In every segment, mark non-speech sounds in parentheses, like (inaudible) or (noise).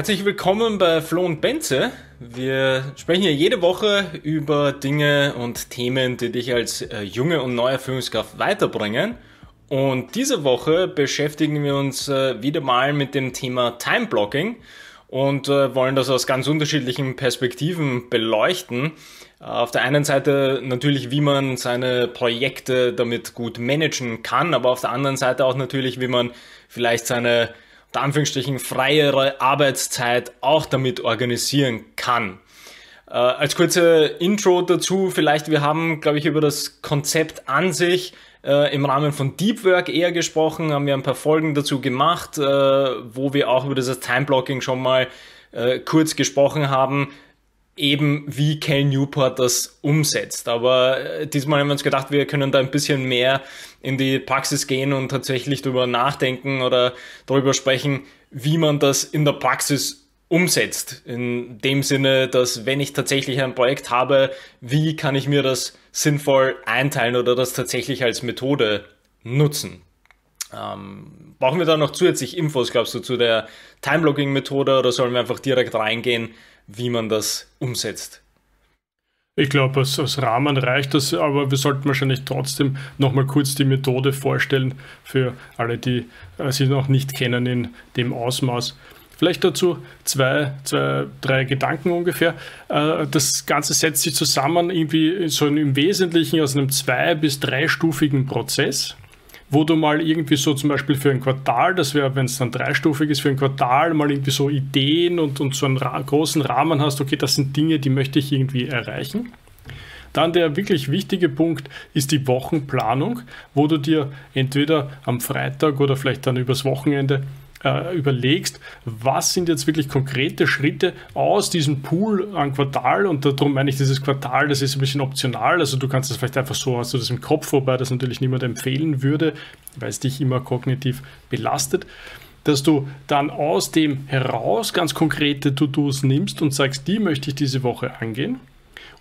Herzlich willkommen bei Flo und Benze. Wir sprechen hier jede Woche über Dinge und Themen, die dich als äh, junge und neue Führungskraft weiterbringen. Und diese Woche beschäftigen wir uns äh, wieder mal mit dem Thema Time Blocking und äh, wollen das aus ganz unterschiedlichen Perspektiven beleuchten. Auf der einen Seite natürlich, wie man seine Projekte damit gut managen kann, aber auf der anderen Seite auch natürlich, wie man vielleicht seine unter Anführungsstrichen freiere Arbeitszeit auch damit organisieren kann. Äh, als kurze Intro dazu, vielleicht wir haben, glaube ich, über das Konzept an sich äh, im Rahmen von Deep Work eher gesprochen, haben wir ein paar Folgen dazu gemacht, äh, wo wir auch über dieses Time Blocking schon mal äh, kurz gesprochen haben eben wie Cal Newport das umsetzt. Aber äh, diesmal haben wir uns gedacht, wir können da ein bisschen mehr in die Praxis gehen und tatsächlich darüber nachdenken oder darüber sprechen, wie man das in der Praxis umsetzt. In dem Sinne, dass wenn ich tatsächlich ein Projekt habe, wie kann ich mir das sinnvoll einteilen oder das tatsächlich als Methode nutzen. Ähm, brauchen wir da noch zusätzlich Infos, glaubst du, zu der Time-Logging-Methode oder sollen wir einfach direkt reingehen wie man das umsetzt. Ich glaube, als, als, Rahmen reicht das, aber wir sollten wahrscheinlich trotzdem nochmal kurz die Methode vorstellen für alle, die äh, sie noch nicht kennen in dem Ausmaß. Vielleicht dazu zwei, zwei, drei Gedanken ungefähr. Äh, das Ganze setzt sich zusammen irgendwie so im Wesentlichen aus einem zwei- bis dreistufigen Prozess wo du mal irgendwie so zum Beispiel für ein Quartal, das wäre, wenn es dann dreistufig ist, für ein Quartal mal irgendwie so Ideen und, und so einen ra großen Rahmen hast, okay, das sind Dinge, die möchte ich irgendwie erreichen. Dann der wirklich wichtige Punkt ist die Wochenplanung, wo du dir entweder am Freitag oder vielleicht dann übers Wochenende äh, überlegst, was sind jetzt wirklich konkrete Schritte aus diesem Pool an Quartal? Und darum meine ich dieses Quartal, das ist ein bisschen optional, also du kannst das vielleicht einfach so, hast du das im Kopf, wobei das natürlich niemand empfehlen würde, weil es dich immer kognitiv belastet dass du dann aus dem heraus ganz konkrete To-Dos nimmst und sagst, die möchte ich diese Woche angehen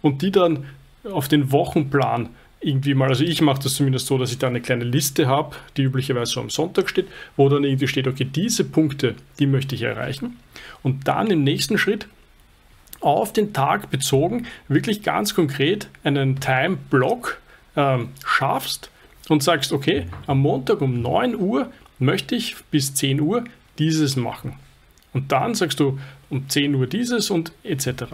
und die dann auf den Wochenplan irgendwie mal, also ich mache das zumindest so, dass ich da eine kleine Liste habe, die üblicherweise so am Sonntag steht, wo dann irgendwie steht, okay, diese Punkte, die möchte ich erreichen. Und dann im nächsten Schritt auf den Tag bezogen wirklich ganz konkret einen Time-Block ähm, schaffst und sagst, okay, am Montag um 9 Uhr möchte ich bis 10 Uhr dieses machen. Und dann sagst du um 10 Uhr dieses und etc.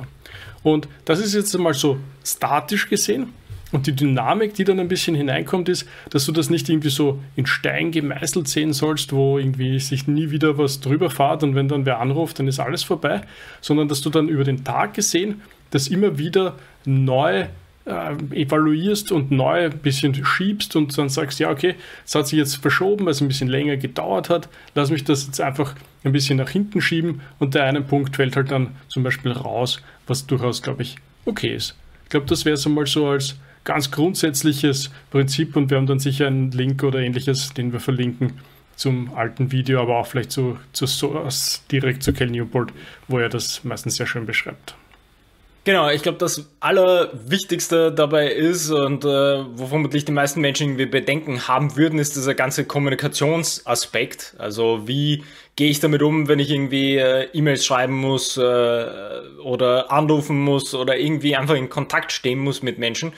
Und das ist jetzt mal so statisch gesehen. Und die Dynamik, die dann ein bisschen hineinkommt, ist, dass du das nicht irgendwie so in Stein gemeißelt sehen sollst, wo irgendwie sich nie wieder was drüber fahrt und wenn dann wer anruft, dann ist alles vorbei, sondern dass du dann über den Tag gesehen das immer wieder neu äh, evaluierst und neu ein bisschen schiebst und dann sagst, ja, okay, es hat sich jetzt verschoben, weil es ein bisschen länger gedauert hat, lass mich das jetzt einfach ein bisschen nach hinten schieben und der eine Punkt fällt halt dann zum Beispiel raus, was durchaus, glaube ich, okay ist. Ich glaube, das wäre so mal so als ganz grundsätzliches Prinzip und wir haben dann sicher einen Link oder ähnliches, den wir verlinken zum alten Video, aber auch vielleicht zu, zu Source, direkt zu Cal Newport, wo er das meistens sehr schön beschreibt. Genau, ich glaube, das Allerwichtigste dabei ist und äh, wo vermutlich die meisten Menschen irgendwie Bedenken haben würden, ist dieser ganze Kommunikationsaspekt. Also wie gehe ich damit um, wenn ich irgendwie äh, E-Mails schreiben muss äh, oder anrufen muss oder irgendwie einfach in Kontakt stehen muss mit Menschen.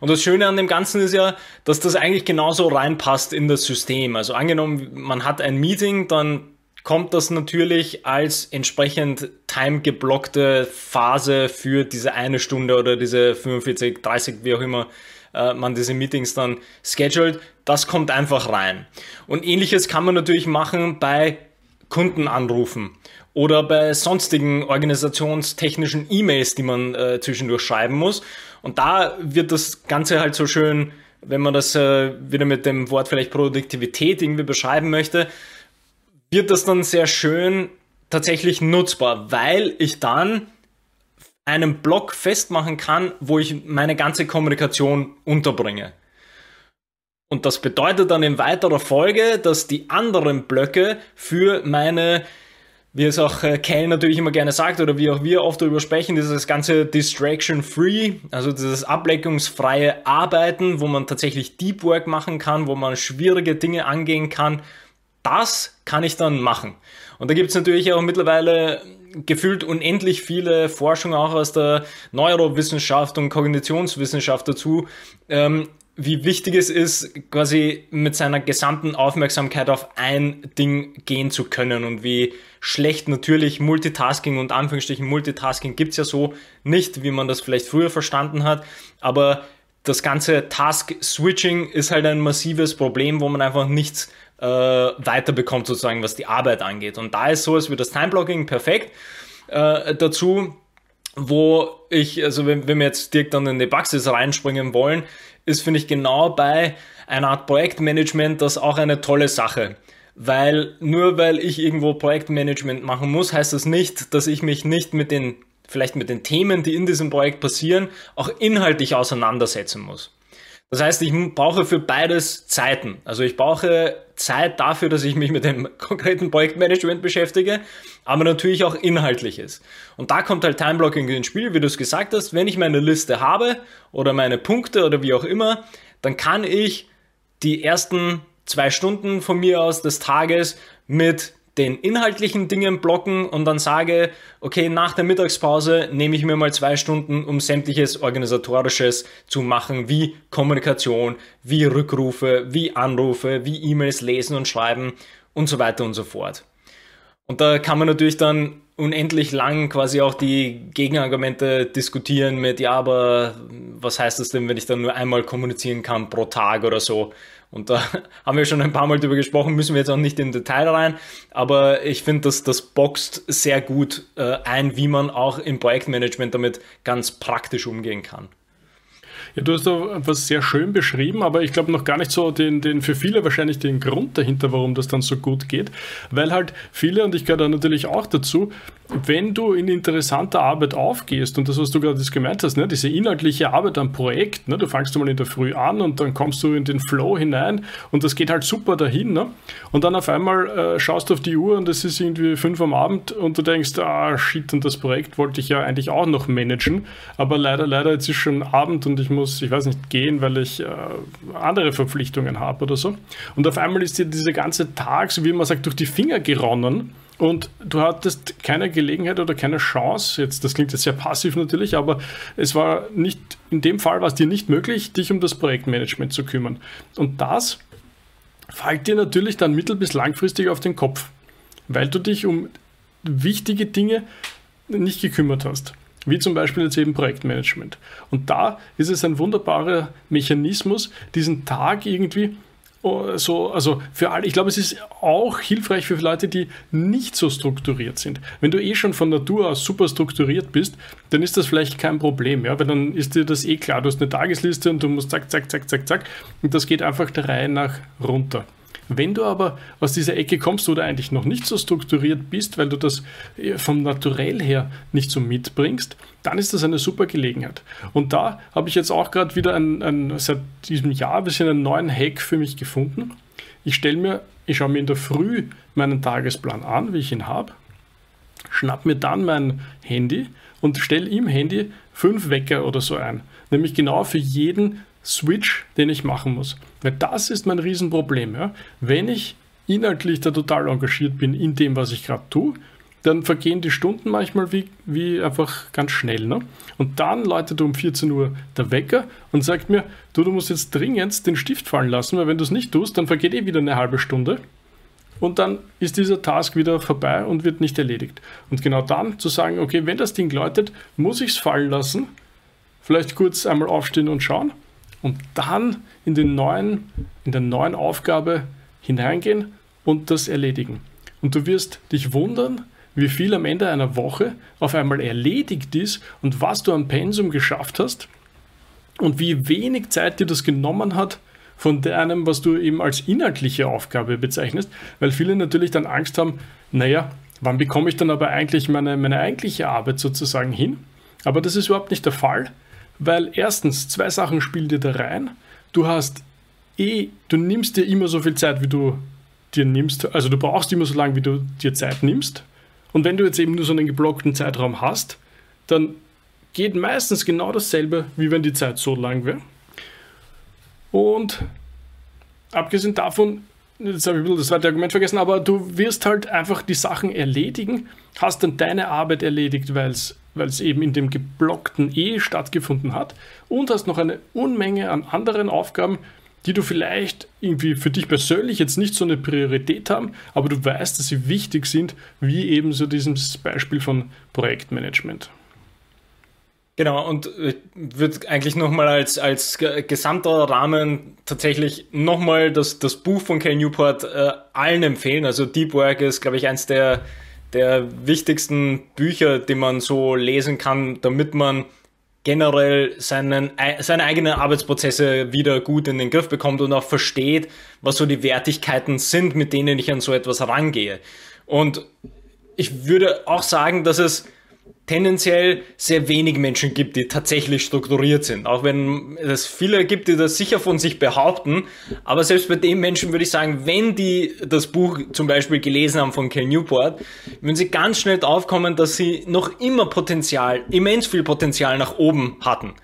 Und das Schöne an dem Ganzen ist ja, dass das eigentlich genauso reinpasst in das System. Also angenommen, man hat ein Meeting, dann kommt das natürlich als entsprechend time-geblockte Phase für diese eine Stunde oder diese 45, 30, wie auch immer äh, man diese Meetings dann schedult. Das kommt einfach rein. Und ähnliches kann man natürlich machen bei Kundenanrufen oder bei sonstigen organisationstechnischen E-Mails, die man äh, zwischendurch schreiben muss. Und da wird das Ganze halt so schön, wenn man das äh, wieder mit dem Wort vielleicht Produktivität irgendwie beschreiben möchte, wird das dann sehr schön tatsächlich nutzbar, weil ich dann einen Block festmachen kann, wo ich meine ganze Kommunikation unterbringe. Und das bedeutet dann in weiterer Folge, dass die anderen Blöcke für meine wie es auch äh, Cal natürlich immer gerne sagt oder wie auch wir oft darüber sprechen, dieses ganze Distraction-Free, also dieses ableckungsfreie Arbeiten, wo man tatsächlich Deep Work machen kann, wo man schwierige Dinge angehen kann, das kann ich dann machen. Und da gibt es natürlich auch mittlerweile gefühlt unendlich viele Forschung auch aus der Neurowissenschaft und Kognitionswissenschaft dazu, ähm, wie wichtig es ist, quasi mit seiner gesamten Aufmerksamkeit auf ein Ding gehen zu können und wie schlecht natürlich Multitasking und Anführungsstrichen Multitasking gibt's ja so nicht, wie man das vielleicht früher verstanden hat, aber das ganze Task-Switching ist halt ein massives Problem, wo man einfach nichts äh, weiterbekommt, sozusagen, was die Arbeit angeht. Und da ist so, als wird das Time-Blocking perfekt äh, dazu, wo ich, also wenn, wenn wir jetzt direkt dann in die Praxis reinspringen wollen, ist, finde ich, genau bei einer Art Projektmanagement das auch eine tolle Sache. Weil nur weil ich irgendwo Projektmanagement machen muss, heißt das nicht, dass ich mich nicht mit den, vielleicht mit den Themen, die in diesem Projekt passieren, auch inhaltlich auseinandersetzen muss. Das heißt, ich brauche für beides Zeiten. Also ich brauche Zeit dafür, dass ich mich mit dem (laughs) konkreten Projektmanagement beschäftige, aber natürlich auch inhaltliches. Und da kommt halt Timeblocking ins Spiel, wie du es gesagt hast. Wenn ich meine Liste habe oder meine Punkte oder wie auch immer, dann kann ich die ersten zwei Stunden von mir aus des Tages mit den inhaltlichen Dingen blocken und dann sage, okay, nach der Mittagspause nehme ich mir mal zwei Stunden, um sämtliches Organisatorisches zu machen, wie Kommunikation, wie Rückrufe, wie Anrufe, wie E-Mails lesen und schreiben und so weiter und so fort. Und da kann man natürlich dann unendlich lang quasi auch die Gegenargumente diskutieren mit, ja, aber was heißt das denn, wenn ich dann nur einmal kommunizieren kann pro Tag oder so? Und da (laughs) haben wir schon ein paar Mal drüber gesprochen, müssen wir jetzt auch nicht im Detail rein, aber ich finde, dass das boxt sehr gut äh, ein, wie man auch im Projektmanagement damit ganz praktisch umgehen kann. Ja, du hast da was sehr schön beschrieben, aber ich glaube noch gar nicht so den, den für viele wahrscheinlich den Grund dahinter, warum das dann so gut geht. Weil halt viele, und ich gehöre da natürlich auch dazu, wenn du in interessanter Arbeit aufgehst, und das, was du gerade gemeint hast, ne, diese inhaltliche Arbeit am Projekt, ne, du fangst mal in der Früh an und dann kommst du in den Flow hinein und das geht halt super dahin. Ne? Und dann auf einmal äh, schaust du auf die Uhr und es ist irgendwie fünf am Abend und du denkst, ah shit, und das Projekt wollte ich ja eigentlich auch noch managen, aber leider, leider, jetzt ist schon Abend und ich muss muss, ich weiß nicht, gehen, weil ich äh, andere Verpflichtungen habe oder so. Und auf einmal ist dir dieser ganze Tag, so wie man sagt, durch die Finger geronnen. Und du hattest keine Gelegenheit oder keine Chance, jetzt, das klingt jetzt sehr passiv natürlich, aber es war nicht, in dem Fall war es dir nicht möglich, dich um das Projektmanagement zu kümmern. Und das fällt dir natürlich dann mittel- bis langfristig auf den Kopf, weil du dich um wichtige Dinge nicht gekümmert hast wie zum Beispiel jetzt eben Projektmanagement. Und da ist es ein wunderbarer Mechanismus, diesen Tag irgendwie oh, so, also für alle, ich glaube, es ist auch hilfreich für Leute, die nicht so strukturiert sind. Wenn du eh schon von Natur aus super strukturiert bist, dann ist das vielleicht kein Problem, ja, weil dann ist dir das eh klar. Du hast eine Tagesliste und du musst zack, zack, zack, zack, zack und das geht einfach der Reihe nach runter. Wenn du aber aus dieser Ecke kommst oder eigentlich noch nicht so strukturiert bist, weil du das äh, vom Naturell her nicht so mitbringst, dann ist das eine super Gelegenheit. Und da habe ich jetzt auch gerade wieder ein, ein, seit diesem Jahr ein bisschen einen neuen Hack für mich gefunden. Ich stelle mir, ich schaue mir in der Früh meinen Tagesplan an, wie ich ihn habe, schnapp mir dann mein Handy und stelle im Handy fünf Wecker oder so ein. Nämlich genau für jeden Switch, den ich machen muss. Weil das ist mein Riesenproblem. Ja? Wenn ich inhaltlich da total engagiert bin in dem, was ich gerade tue, dann vergehen die Stunden manchmal wie, wie einfach ganz schnell. Ne? Und dann läutet um 14 Uhr der Wecker und sagt mir, du, du musst jetzt dringend den Stift fallen lassen, weil wenn du es nicht tust, dann vergeht eh wieder eine halbe Stunde. Und dann ist dieser Task wieder vorbei und wird nicht erledigt. Und genau dann zu sagen, okay, wenn das Ding läutet, muss ich es fallen lassen, vielleicht kurz einmal aufstehen und schauen und dann in, den neuen, in der neuen Aufgabe hineingehen und das erledigen. Und du wirst dich wundern, wie viel am Ende einer Woche auf einmal erledigt ist und was du am Pensum geschafft hast und wie wenig Zeit dir das genommen hat von deinem, was du eben als inhaltliche Aufgabe bezeichnest, weil viele natürlich dann Angst haben, naja, wann bekomme ich dann aber eigentlich meine, meine eigentliche Arbeit sozusagen hin? Aber das ist überhaupt nicht der Fall, weil erstens, zwei Sachen spielen dir da rein. Du hast eh, du nimmst dir immer so viel Zeit, wie du dir nimmst. Also du brauchst immer so lange, wie du dir Zeit nimmst. Und wenn du jetzt eben nur so einen geblockten Zeitraum hast, dann geht meistens genau dasselbe, wie wenn die Zeit so lang wäre. Und abgesehen davon jetzt habe ich ein bisschen das zweite Argument vergessen, aber du wirst halt einfach die Sachen erledigen, hast dann deine Arbeit erledigt, weil es eben in dem geblockten E stattgefunden hat und hast noch eine Unmenge an anderen Aufgaben, die du vielleicht irgendwie für dich persönlich jetzt nicht so eine Priorität haben, aber du weißt, dass sie wichtig sind, wie eben so dieses Beispiel von Projektmanagement. Genau, und ich würde eigentlich nochmal als, als gesamter Rahmen tatsächlich nochmal das, das Buch von Cal Newport äh, allen empfehlen. Also Deep Work ist, glaube ich, eins der, der wichtigsten Bücher, die man so lesen kann, damit man generell seinen, seine eigenen Arbeitsprozesse wieder gut in den Griff bekommt und auch versteht, was so die Wertigkeiten sind, mit denen ich an so etwas herangehe. Und ich würde auch sagen, dass es tendenziell sehr wenig Menschen gibt, die tatsächlich strukturiert sind. Auch wenn es viele gibt, die das sicher von sich behaupten. Aber selbst bei den Menschen würde ich sagen, wenn die das Buch zum Beispiel gelesen haben von Cal Newport, würden sie ganz schnell draufkommen, dass sie noch immer Potenzial, immens viel Potenzial nach oben hatten.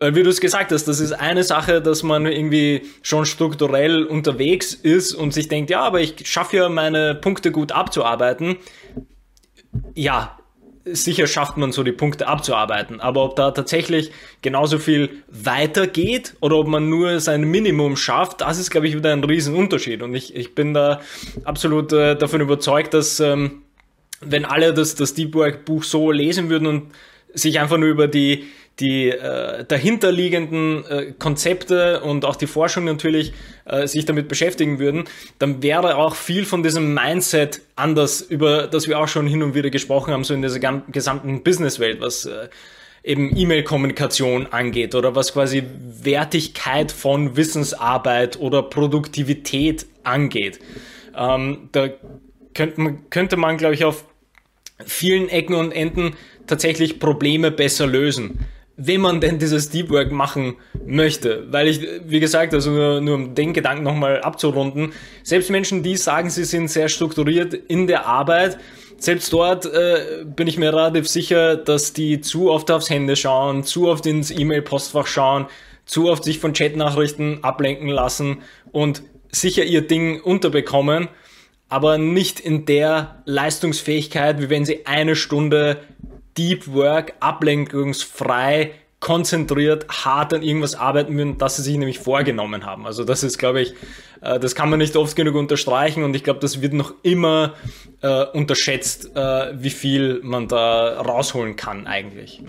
Weil wie du es gesagt hast, das ist eine Sache, dass man irgendwie schon strukturell unterwegs ist und sich denkt, ja, aber ich schaffe ja meine Punkte gut abzuarbeiten. Ja, sicher schafft man so die Punkte abzuarbeiten. Aber ob da tatsächlich genauso viel weitergeht oder ob man nur sein Minimum schafft, das ist, glaube ich, wieder ein Riesenunterschied. Und ich, ich bin da absolut äh, davon überzeugt, dass ähm, wenn alle das, das Deep Work Buch so lesen würden und sich einfach nur über die die äh, dahinterliegenden äh, Konzepte und auch die Forschung natürlich äh, sich damit beschäftigen würden, dann wäre auch viel von diesem Mindset anders, über das wir auch schon hin und wieder gesprochen haben, so in dieser gesamten Businesswelt, was äh, eben E-Mail-Kommunikation angeht oder was quasi Wertigkeit von Wissensarbeit oder Produktivität angeht. Ähm, da könnte man, könnte man, glaube ich, auf vielen Ecken und Enden tatsächlich Probleme besser lösen wenn man denn dieses Deep Work machen möchte. Weil ich, wie gesagt, also nur, nur um den Gedanken nochmal abzurunden, selbst Menschen, die sagen, sie sind sehr strukturiert in der Arbeit, selbst dort äh, bin ich mir relativ sicher, dass die zu oft aufs Hände schauen, zu oft ins E-Mail-Postfach schauen, zu oft sich von Chatnachrichten ablenken lassen und sicher ihr Ding unterbekommen, aber nicht in der Leistungsfähigkeit, wie wenn sie eine Stunde Deep Work, ablenkungsfrei, konzentriert, hart an irgendwas arbeiten würden, das sie sich nämlich vorgenommen haben. Also das ist, glaube ich, äh, das kann man nicht oft genug unterstreichen und ich glaube, das wird noch immer äh, unterschätzt, äh, wie viel man da rausholen kann eigentlich.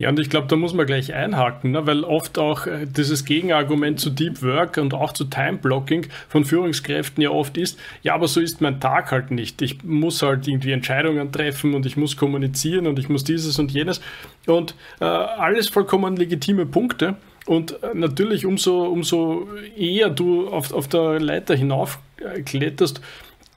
Ja, und ich glaube, da muss man gleich einhaken, ne? weil oft auch äh, dieses Gegenargument zu Deep Work und auch zu Time Blocking von Führungskräften ja oft ist, ja, aber so ist mein Tag halt nicht. Ich muss halt irgendwie Entscheidungen treffen und ich muss kommunizieren und ich muss dieses und jenes und äh, alles vollkommen legitime Punkte. Und äh, natürlich, umso, umso eher du auf, auf der Leiter hinauf äh,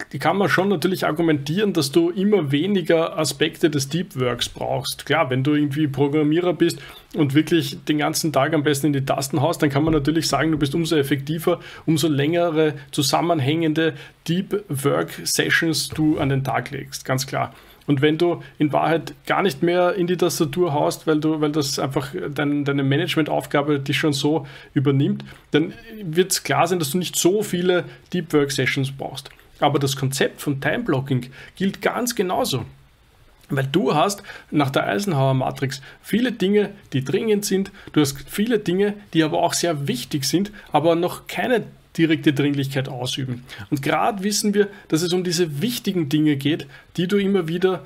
kletterst, kann man schon natürlich argumentieren, dass du immer weniger Aspekte des Deep Works brauchst. Klar, wenn du irgendwie Programmierer bist und wirklich den ganzen Tag am besten in die Tasten haust, dann kann man natürlich sagen, du bist umso effektiver, umso längere zusammenhängende Deep Work Sessions du an den Tag legst, ganz klar. Und wenn du in Wahrheit gar nicht mehr in die Tastatur haust, weil du, weil das einfach dein, deine Managementaufgabe dich schon so übernimmt, dann wird es klar sein, dass du nicht so viele Deep Work Sessions brauchst. Aber das Konzept von Time Blocking gilt ganz genauso. Weil du hast nach der Eisenhower Matrix viele Dinge, die dringend sind, du hast viele Dinge, die aber auch sehr wichtig sind, aber noch keine direkte Dringlichkeit ausüben. Und gerade wissen wir, dass es um diese wichtigen Dinge geht, die du immer wieder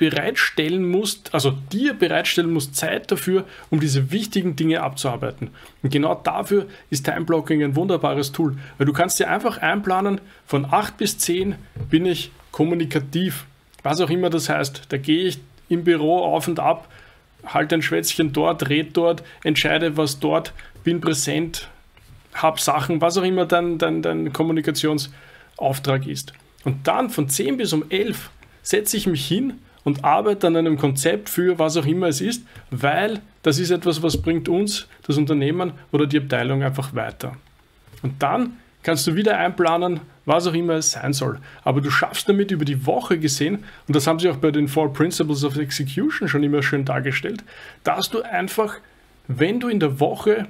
bereitstellen musst, also dir bereitstellen musst Zeit dafür, um diese wichtigen Dinge abzuarbeiten. Und genau dafür ist Time Blocking ein wunderbares Tool, weil du kannst dir einfach einplanen, von 8 bis 10 bin ich kommunikativ, was auch immer das heißt. Da gehe ich im Büro auf und ab, halte ein Schwätzchen dort, red dort, entscheide was dort, bin präsent, habe Sachen, was auch immer dein, dein, dein Kommunikationsauftrag ist. Und dann von 10 bis um 11 setze ich mich hin und arbeite an einem Konzept für was auch immer es ist, weil das ist etwas, was bringt uns, das Unternehmen oder die Abteilung einfach weiter. Und dann kannst du wieder einplanen, was auch immer es sein soll. Aber du schaffst damit über die Woche gesehen, und das haben sie auch bei den Four Principles of Execution schon immer schön dargestellt, dass du einfach, wenn du in der Woche,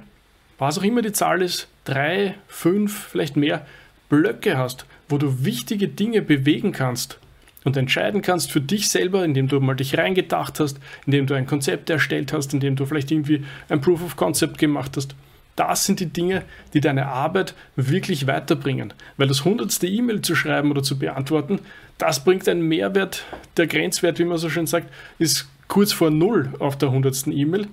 was auch immer die Zahl ist, drei, fünf, vielleicht mehr, Blöcke hast, wo du wichtige Dinge bewegen kannst und entscheiden kannst für dich selber, indem du mal dich reingedacht hast, indem du ein Konzept erstellt hast, indem du vielleicht irgendwie ein Proof of Concept gemacht hast. Das sind die Dinge, die deine Arbeit wirklich weiterbringen. Weil das hundertste E-Mail zu schreiben oder zu beantworten, das bringt einen Mehrwert. Der Grenzwert, wie man so schön sagt, ist kurz vor Null auf der hundertsten E-Mail.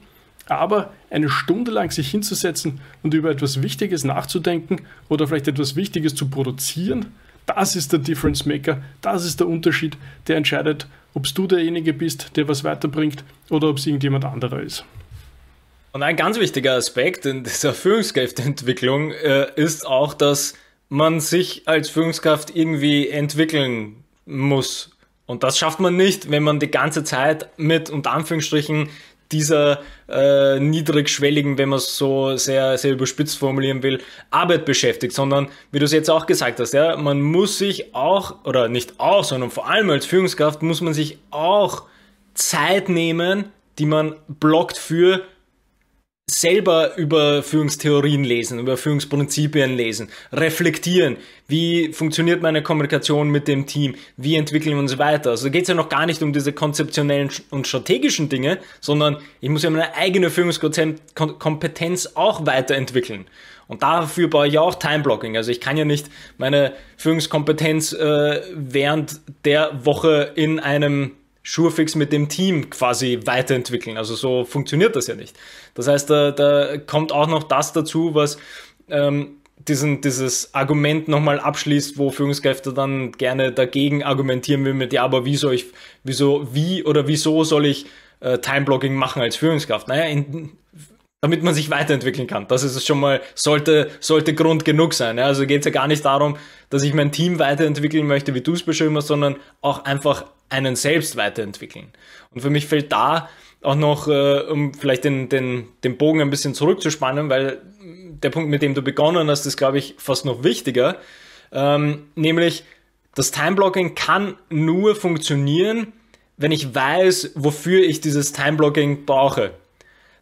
Aber eine Stunde lang sich hinzusetzen und über etwas Wichtiges nachzudenken oder vielleicht etwas Wichtiges zu produzieren, das ist der Difference Maker, das ist der Unterschied, der entscheidet, ob du derjenige bist, der was weiterbringt oder ob es irgendjemand anderer ist. Und ein ganz wichtiger Aspekt in dieser Führungskräfteentwicklung äh, ist auch, dass man sich als Führungskraft irgendwie entwickeln muss. Und das schafft man nicht, wenn man die ganze Zeit mit unter Anführungsstrichen dieser äh, niedrigschwelligen, wenn man es so sehr, sehr überspitzt formulieren will, Arbeit beschäftigt, sondern wie du es jetzt auch gesagt hast, ja, man muss sich auch, oder nicht auch, sondern vor allem als Führungskraft muss man sich auch Zeit nehmen, die man blockt für selber über Führungstheorien lesen, über Führungsprinzipien lesen, reflektieren, wie funktioniert meine Kommunikation mit dem Team, wie entwickeln wir uns weiter. Also geht es ja noch gar nicht um diese konzeptionellen und strategischen Dinge, sondern ich muss ja meine eigene Führungskompetenz auch weiterentwickeln. Und dafür brauche ich auch Timeblocking. Also ich kann ja nicht meine Führungskompetenz äh, während der Woche in einem Surefix mit dem Team quasi weiterentwickeln. Also so funktioniert das ja nicht. Das heißt, da, da kommt auch noch das dazu, was ähm, diesen, dieses Argument nochmal abschließt, wo Führungskräfte dann gerne dagegen argumentieren will mit, ja, aber wie soll ich, wieso, wie oder wieso soll ich äh, Timeblocking machen als Führungskraft? Naja, in, damit man sich weiterentwickeln kann. Das ist schon mal, sollte, sollte Grund genug sein. Ja? Also geht es ja gar nicht darum, dass ich mein Team weiterentwickeln möchte, wie du es beschrieben hast, sondern auch einfach einen selbst weiterentwickeln. Und für mich fällt da auch noch, äh, um vielleicht den, den, den Bogen ein bisschen zurückzuspannen, weil der Punkt, mit dem du begonnen hast, ist, glaube ich, fast noch wichtiger. Ähm, nämlich, das Timeblocking kann nur funktionieren, wenn ich weiß, wofür ich dieses Timeblocking brauche.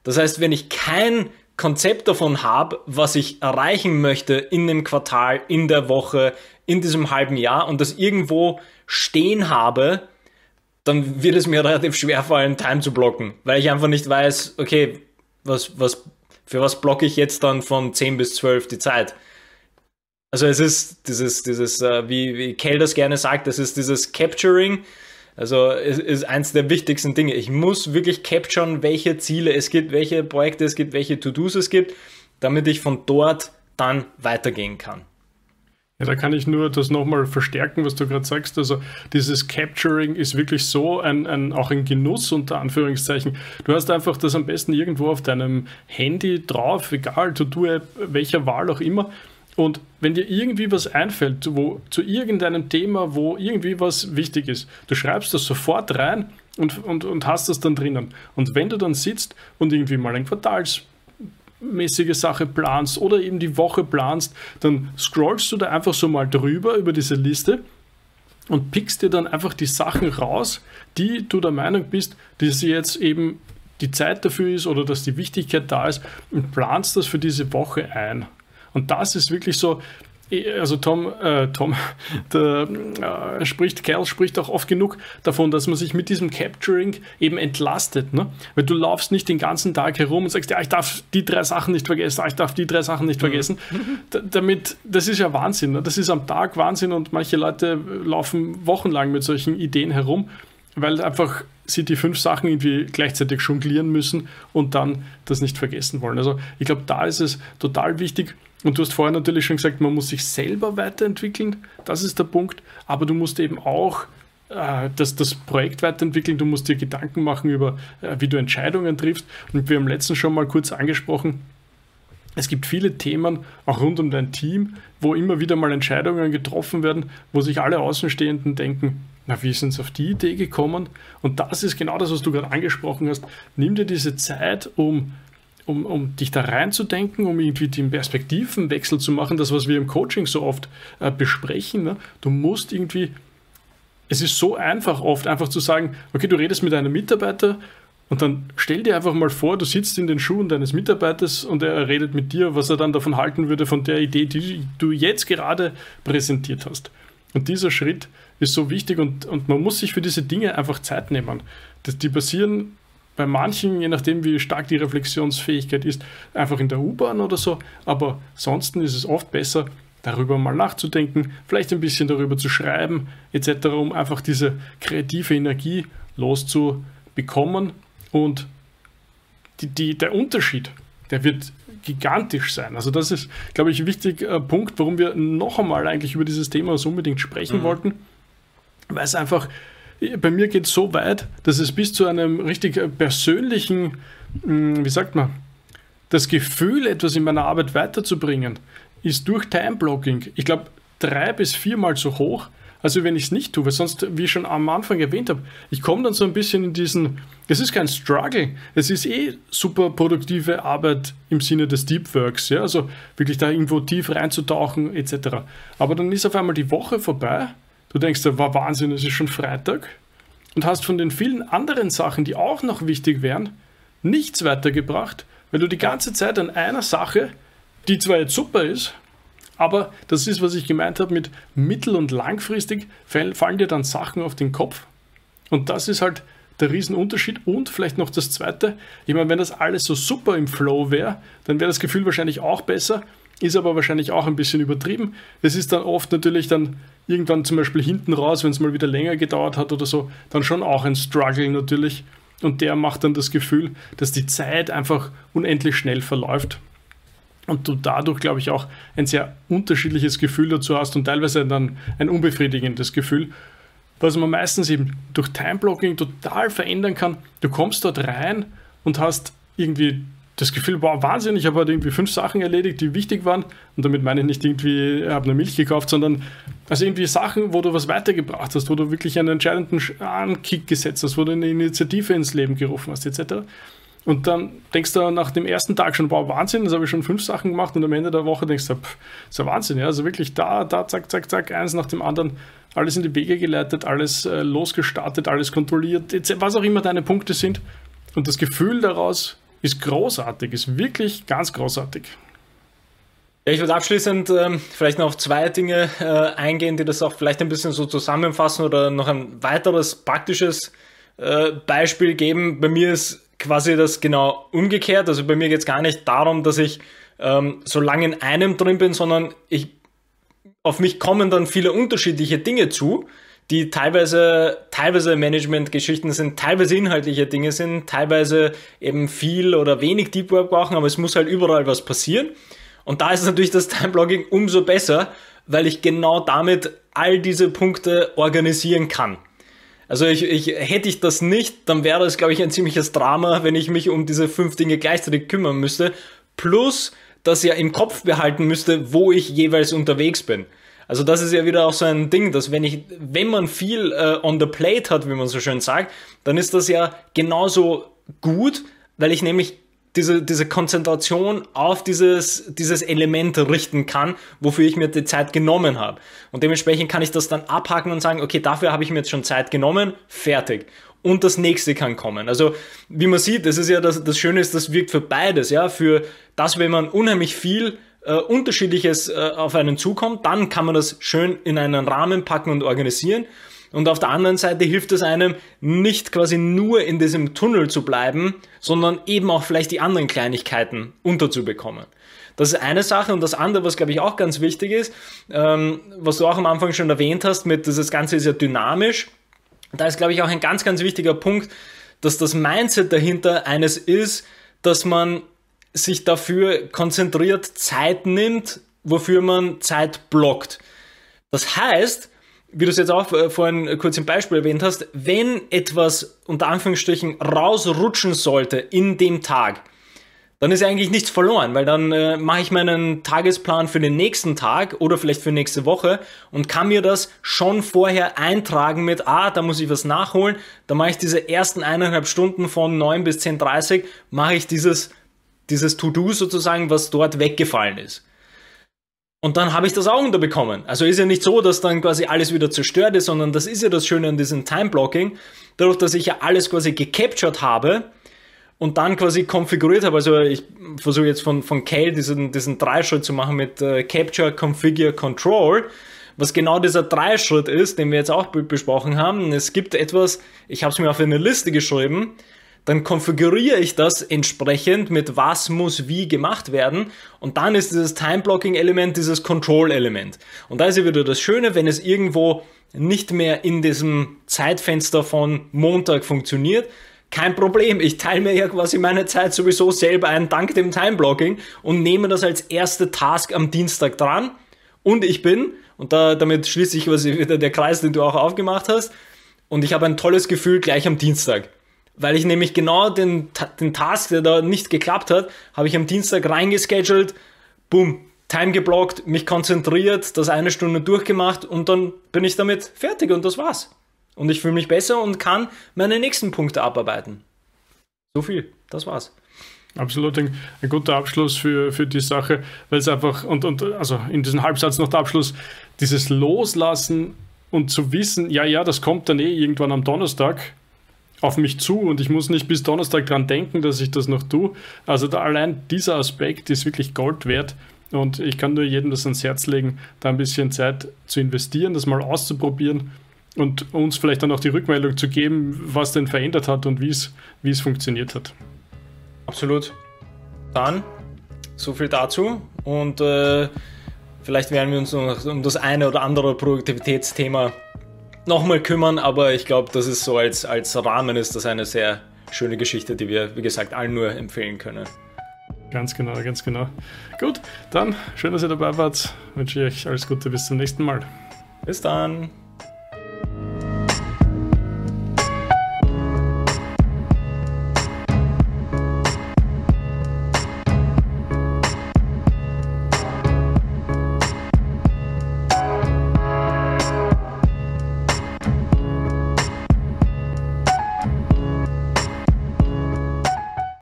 Das heißt, wenn ich kein Konzept davon habe, was ich erreichen möchte in dem Quartal, in der Woche, in diesem halben Jahr und das irgendwo stehen habe, dann wird es mir relativ schwer fallen, Time zu blocken, weil ich einfach nicht weiß, okay, was, was, für was blocke ich jetzt dann von 10 bis 12 die Zeit? Also es ist dieses, dieses, äh, wie, wie Kell das gerne sagt, es ist dieses Capturing, also es ist eins der wichtigsten Dinge. Ich muss wirklich capturen, welche Ziele es gibt, welche Projekte es gibt, welche To-Dos es gibt, damit ich von dort dann weitergehen kann. Ja, da kann ich nur das nochmal verstärken, was du gerade sagst. Also dieses Capturing ist wirklich so ein, ein, auch ein Genuss unter Anführungszeichen. Du hast einfach das am besten irgendwo auf deinem Handy drauf, egal, To-Do-App, welcher Wahl auch immer. Und wenn dir irgendwie was einfällt, wo zu irgendeinem Thema, wo irgendwie was wichtig ist, du schreibst das sofort rein und, und, und hast das dann drinnen. Und wenn du dann sitzt und irgendwie mal ein Quartals mäßige Sache planst oder eben die Woche planst, dann scrollst du da einfach so mal drüber über diese Liste und pickst dir dann einfach die Sachen raus, die du der Meinung bist, dass sie jetzt eben die Zeit dafür ist oder dass die Wichtigkeit da ist und planst das für diese Woche ein. Und das ist wirklich so, also Tom, äh, Tom (laughs) der, äh, spricht, Kerl spricht auch oft genug davon, dass man sich mit diesem Capturing eben entlastet. Ne? Weil du laufst nicht den ganzen Tag herum und sagst, ja, ich darf die drei Sachen nicht vergessen, ich darf die drei Sachen nicht mhm. vergessen. (laughs) Da, damit, das ist ja Wahnsinn. Ne? Das ist am Tag Wahnsinn und manche Leute laufen wochenlang mit solchen Ideen herum, weil einfach sie die fünf Sachen irgendwie gleichzeitig jonglieren müssen und dann das nicht vergessen wollen. Also ich glaube, da ist es total wichtig, und du hast vorher natürlich schon gesagt, man muss sich selber weiterentwickeln. Das ist der Punkt. Aber du musst eben auch äh, das, das Projekt weiterentwickeln. Du musst dir Gedanken machen über, äh, wie du Entscheidungen triffst. Und wir haben letztens schon mal kurz angesprochen, es gibt viele Themen, auch rund um dein Team, wo immer wieder mal Entscheidungen getroffen werden, wo sich alle Außenstehenden denken, na, wie sind sie auf die Idee gekommen? Und das ist genau das, was du gerade angesprochen hast. Nimm dir diese Zeit, um um, um dich da reinzudenken, um irgendwie den Perspektivenwechsel zu machen, das, was wir im Coaching so oft äh, besprechen. Ne? Du musst irgendwie, es ist so einfach oft, einfach zu sagen, okay, du redest mit einem Mitarbeiter Und dann stell dir einfach mal vor, du sitzt in den Schuhen deines Mitarbeiters und er redet mit dir, was er dann davon halten würde, von der Idee, die du jetzt gerade präsentiert hast. Und dieser Schritt ist so wichtig und, und man muss sich für diese Dinge einfach Zeit nehmen. Die passieren bei manchen, je nachdem wie stark die Reflexionsfähigkeit ist, einfach in der U-Bahn oder so. Aber ansonsten ist es oft besser, darüber mal nachzudenken, vielleicht ein bisschen darüber zu schreiben, etc., um einfach diese kreative Energie loszubekommen. Und die, die, der Unterschied, der wird gigantisch sein. Also das ist, glaube ich, ein wichtiger Punkt, warum wir noch einmal eigentlich über dieses Thema so unbedingt sprechen mhm. wollten, weil es einfach bei mir geht es so weit, dass es bis zu einem richtig persönlichen, hm, wie sagt man, das Gefühl, etwas in meiner Arbeit weiterzubringen, ist durch Time-Blocking, ich glaube, drei bis viermal so hoch, als wenn ich es nicht tue. Weil sonst, wie ich schon am Anfang erwähnt habe, ich komme dann so ein bisschen in diesen, es ist kein Struggle, es ist eh super produktive Arbeit im Sinne des Deep Works, ja, also wirklich da irgendwo tief reinzutauchen etc. Aber dann ist auf einmal die Woche vorbei Du denkst, da war Wahnsinn, es ist schon Freitag und hast von den vielen anderen Sachen, die auch noch wichtig wären, nichts weitergebracht, weil du die ganze Zeit an einer Sache, die zwar jetzt super ist, aber das ist, was ich gemeint habe mit mittel- und langfristig, fallen dir dann Sachen auf den Kopf. Und das ist halt der Riesenunterschied. Und vielleicht noch das Zweite, ich meine, wenn das alles so super im Flow wäre, dann wäre das Gefühl wahrscheinlich auch besser, ist aber wahrscheinlich auch ein bisschen übertrieben. Es ist dann oft natürlich dann irgendwann zum Beispiel hinten raus, wenn es mal wieder länger gedauert hat oder so, dann schon auch ein Struggle natürlich. Und der macht dann das Gefühl, dass die Zeit einfach unendlich schnell verläuft. Und du dadurch, glaube ich, auch ein sehr unterschiedliches Gefühl dazu hast und teilweise dann ein unbefriedigendes Gefühl, was man meistens eben durch Timeblocking total verändern kann. Du kommst dort rein und hast irgendwie das Gefühl, wow, Wahnsinn, ich habe halt irgendwie fünf Sachen erledigt, die wichtig waren. Und damit meine ich nicht irgendwie, ich habe eine Milch gekauft, sondern also irgendwie Sachen, wo du was weitergebracht hast, wo du wirklich einen entscheidenden Ankick gesetzt hast, wo du eine Initiative ins Leben gerufen hast, etc. Und dann denkst du nach dem ersten Tag schon, wow, Wahnsinn, das habe ich schon fünf Sachen gemacht und am Ende der Woche denkst du, pff, ist ja Wahnsinn, ja, also wirklich da, da, zack, zack, zack, eins nach dem anderen, alles in die Wege geleitet, alles äh, losgestartet, alles kontrolliert, was auch immer deine Punkte sind. Und das Gefühl daraus, ist großartig, ist wirklich ganz großartig. Ja, ich würde abschließend ähm, vielleicht noch auf zwei Dinge äh, eingehen, die das auch vielleicht ein bisschen so zusammenfassen oder noch ein weiteres praktisches äh, Beispiel geben. Bei mir ist quasi das genau umgekehrt. Also bei mir geht es gar nicht darum, dass ich ähm, so lange in einem drin bin, sondern ich, auf mich kommen dann viele unterschiedliche Dinge zu die teilweise, teilweise Management-Geschichten sind, teilweise inhaltliche Dinge sind, teilweise eben viel oder wenig Deep Work brauchen, aber es muss halt überall was passieren. Und da ist natürlich das Time-Blogging umso besser, weil ich genau damit all diese Punkte organisieren kann. Also ich, ich, hätte ich das nicht, dann wäre das, glaube ich, ein ziemliches Drama, wenn ich mich um diese fünf Dinge gleichzeitig kümmern müsste. Plus, dass ja im Kopf behalten müsste, wo ich jeweils unterwegs bin. Also das ist ja wieder auch so ein Ding, dass wenn ich, wenn man viel äh, on the plate hat, wie man so schön sagt, dann ist das ja genauso gut, weil ich nämlich diese, diese Konzentration auf dieses, dieses Element richten kann, wofür ich mir die Zeit genommen habe. Und dementsprechend kann ich das dann abhaken und sagen, okay, dafür habe ich mir jetzt schon Zeit genommen, fertig. Und das nächste kann kommen. Also, wie man sieht, das ist ja das, das Schöne ist, das wirkt für beides, ja, für das, wenn man unheimlich viel äh, Unterschiedliches äh, auf einen zukommt, dann kann man das schön in einen Rahmen packen und organisieren. Und auf der anderen Seite hilft es einem nicht quasi nur in diesem Tunnel zu bleiben, sondern eben auch vielleicht die anderen Kleinigkeiten unterzubekommen. Das ist eine Sache und das andere, was glaube ich auch ganz wichtig ist, ähm, was du auch am Anfang schon erwähnt hast, mit das Ganze ist ja dynamisch. Da ist glaube ich auch ein ganz, ganz wichtiger Punkt, dass das Mindset dahinter eines ist, dass man sich dafür konzentriert Zeit nimmt, wofür man Zeit blockt. Das heißt, wie du es jetzt auch äh, vorhin kurz im Beispiel erwähnt hast, wenn etwas unter Anführungsstrichen rausrutschen sollte in dem Tag, dann ist eigentlich nichts verloren, weil dann äh, mache ich meinen Tagesplan für den nächsten Tag oder vielleicht für nächste Woche und kann mir das schon vorher eintragen mit, ah, da muss ich was nachholen, da mache ich diese ersten eineinhalb Stunden von 9 bis 10.30 mache ich dieses dieses To-Do sozusagen, was dort weggefallen ist. Und dann habe ich das auch unterbekommen. Also ist ja nicht so, dass dann quasi alles wieder zerstört ist, sondern das ist ja das Schöne an diesem Time-Blocking. Dadurch, dass ich ja alles quasi gecaptured habe, und dann quasi konfiguriert habe. Also ich versuche jetzt von, von Cal diesen, diesen Dreischritt zu machen mit äh, Capture, Configure, Control. Was genau dieser Dreischritt ist, den wir jetzt auch besprochen haben. Es gibt etwas, ich habe es mir auf eine Liste geschrieben, dann konfiguriere ich das entsprechend mit was muss wie gemacht werden. Und dann ist dieses Time-Blocking-Element dieses Control-Element. Und da ist ja wieder das Schöne, wenn es irgendwo nicht mehr in diesem Zeitfenster von Montag funktioniert, kein Problem, ich teile mir ja quasi meine Zeit sowieso selber ein, dank dem Time-Blocking und nehme das als erste Task am Dienstag dran. Und ich bin, und da, damit schließe ich quasi wieder der Kreis, den du auch aufgemacht hast, und ich habe ein tolles Gefühl gleich am Dienstag weil ich nämlich genau den, den Task, der da nicht geklappt hat, habe ich am Dienstag reingescheduled, boom, Time geblockt, mich konzentriert, das eine Stunde durchgemacht und dann bin ich damit fertig und das war's. Und ich fühle mich besser und kann meine nächsten Punkte abarbeiten. So viel, das war's. Absolut ein, ein, guter Abschluss für, für die Sache, weil es einfach, und, und also in diesem Halbsatz noch der Abschluss, dieses Loslassen und zu wissen, ja, ja, das kommt dann eh irgendwann am Donnerstag, auf mich zu und ich muss nicht bis Donnerstag dran denken, dass ich das noch tue. Also da allein dieser Aspekt ist wirklich Gold wert und ich kann nur jedem das ans Herz legen, da ein bisschen Zeit zu investieren, das mal auszuprobieren und uns vielleicht dann auch die Rückmeldung zu geben, was denn verändert hat und wie es, funktioniert hat. Absolut. Dann so viel dazu und äh, vielleicht werden wir uns noch um das eine oder andere Produktivitätsthema nochmal kümmern, aber ich glaube, das ist so als, als Rahmen ist das eine sehr schöne Geschichte, die wir, wie gesagt, allen nur empfehlen können. Ganz genau, ganz genau. Gut, dann schön, dass ihr dabei wart. Wünsche ich euch alles Gute, bis zum nächsten Mal. Bis dann.